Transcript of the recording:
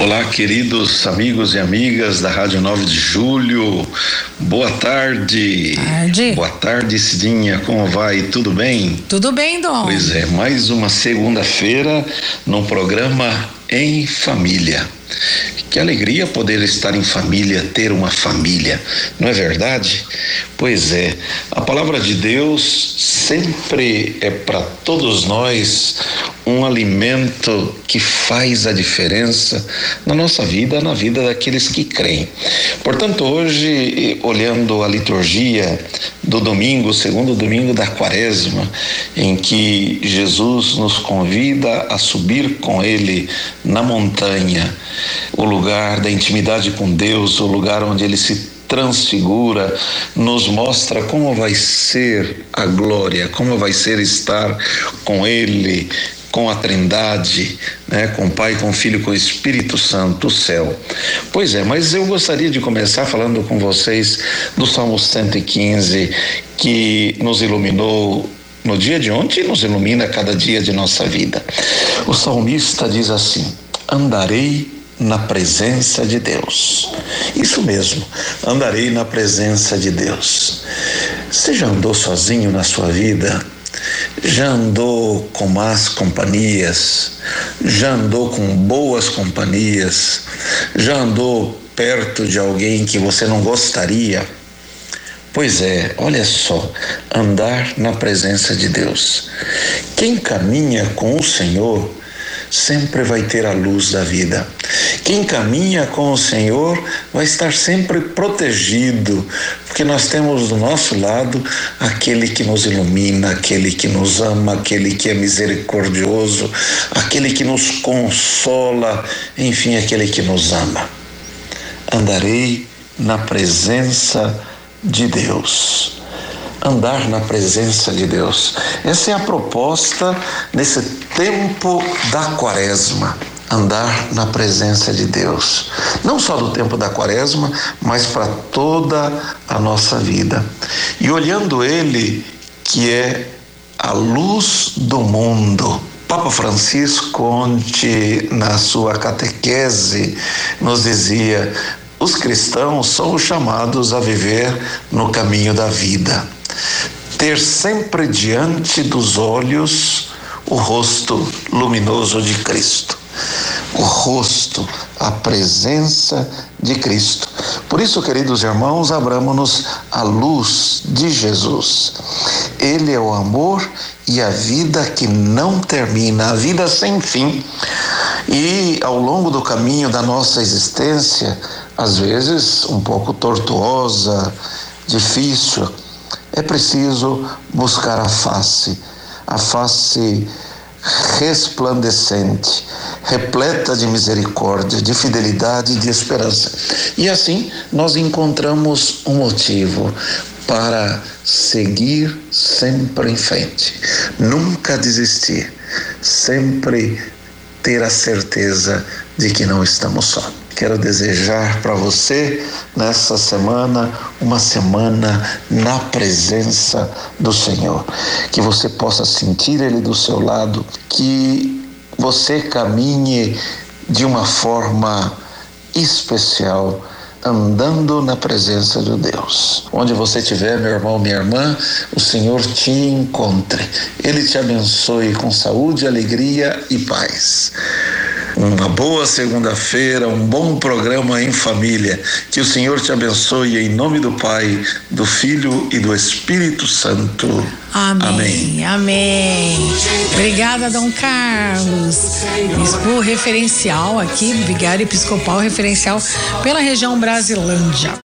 Olá, queridos amigos e amigas da Rádio 9 de Julho. Boa tarde. Tarde. Boa tarde, Cidinha. Como vai? Tudo bem? Tudo bem, Dom. Pois é, mais uma segunda-feira no programa Em Família. Que alegria poder estar em família, ter uma família, não é verdade? Pois é, a palavra de Deus sempre é para todos nós um alimento que faz a diferença na nossa vida, na vida daqueles que creem. Portanto, hoje, olhando a liturgia do domingo, segundo domingo da quaresma, em que Jesus nos convida a subir com Ele na montanha, o lugar da intimidade com Deus, o lugar onde Ele se transfigura, nos mostra como vai ser a glória, como vai ser estar com Ele, com a Trindade, né, com o Pai, com o Filho, com o Espírito Santo, o céu. Pois é, mas eu gostaria de começar falando com vocês do Salmo 115, que nos iluminou no dia de ontem e nos ilumina cada dia de nossa vida. O salmista diz assim: Andarei na presença de Deus. Isso mesmo, andarei na presença de Deus. Você já andou sozinho na sua vida? Já andou com más companhias? Já andou com boas companhias? Já andou perto de alguém que você não gostaria? Pois é, olha só, andar na presença de Deus. Quem caminha com o Senhor sempre vai ter a luz da vida. Quem caminha com o Senhor vai estar sempre protegido, porque nós temos do nosso lado aquele que nos ilumina, aquele que nos ama, aquele que é misericordioso, aquele que nos consola, enfim, aquele que nos ama. Andarei na presença de Deus andar na presença de Deus. Essa é a proposta nesse tempo da quaresma. Andar na presença de Deus. Não só do tempo da quaresma, mas para toda a nossa vida. E olhando Ele, que é a luz do mundo. Papa Francisco, ontem, na sua catequese, nos dizia: os cristãos são chamados a viver no caminho da vida ter sempre diante dos olhos o rosto luminoso de Cristo. O rosto, a presença de Cristo. Por isso, queridos irmãos, abramos-nos à luz de Jesus. Ele é o amor e a vida que não termina, a vida sem fim. E ao longo do caminho da nossa existência, às vezes um pouco tortuosa, difícil, é preciso buscar a face, a face resplandecente, repleta de misericórdia, de fidelidade e de esperança. E assim nós encontramos um motivo para seguir sempre em frente, nunca desistir, sempre ter a certeza de que não estamos só. Quero desejar para você nessa semana uma semana na presença do Senhor, que você possa sentir Ele do seu lado, que você caminhe de uma forma especial andando na presença de Deus. Onde você estiver, meu irmão, minha irmã, o Senhor te encontre. Ele te abençoe com saúde, alegria e paz uma boa segunda-feira, um bom programa em família. Que o Senhor te abençoe em nome do Pai, do Filho e do Espírito Santo. Amém. Amém. Amém. Obrigada, Dom Carlos. Bispo referencial aqui, vigário episcopal referencial pela região Brasilândia.